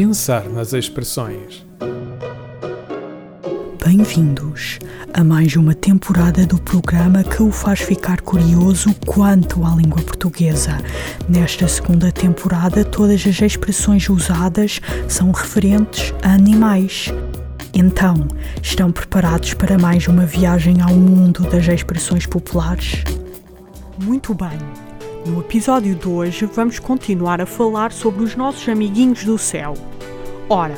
Pensar nas expressões. Bem-vindos a mais uma temporada do programa que o faz ficar curioso quanto à língua portuguesa. Nesta segunda temporada, todas as expressões usadas são referentes a animais. Então, estão preparados para mais uma viagem ao mundo das expressões populares? Muito bem! No episódio de hoje, vamos continuar a falar sobre os nossos amiguinhos do céu. Ora,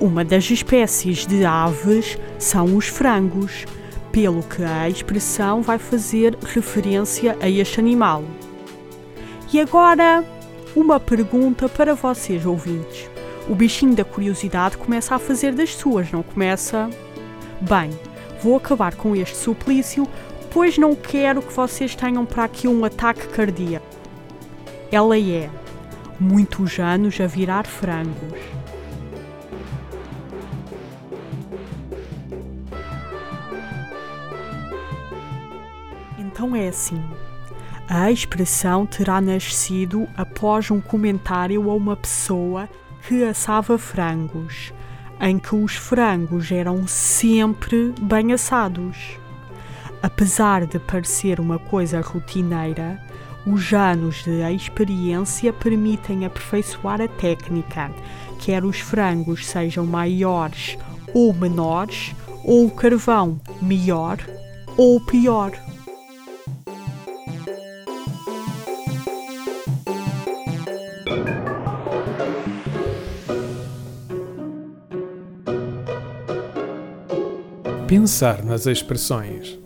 uma das espécies de aves são os frangos, pelo que a expressão vai fazer referência a este animal. E agora, uma pergunta para vocês, ouvintes. O bichinho da curiosidade começa a fazer das suas, não começa? Bem, vou acabar com este suplício, pois não quero que vocês tenham para aqui um ataque cardíaco. Ela é muitos anos a virar frangos. Então é assim. A expressão terá nascido após um comentário a uma pessoa que assava frangos, em que os frangos eram sempre bem assados. Apesar de parecer uma coisa rotineira, os anos de experiência permitem aperfeiçoar a técnica, quer os frangos sejam maiores ou menores, ou o carvão melhor ou pior. Pensar nas expressões.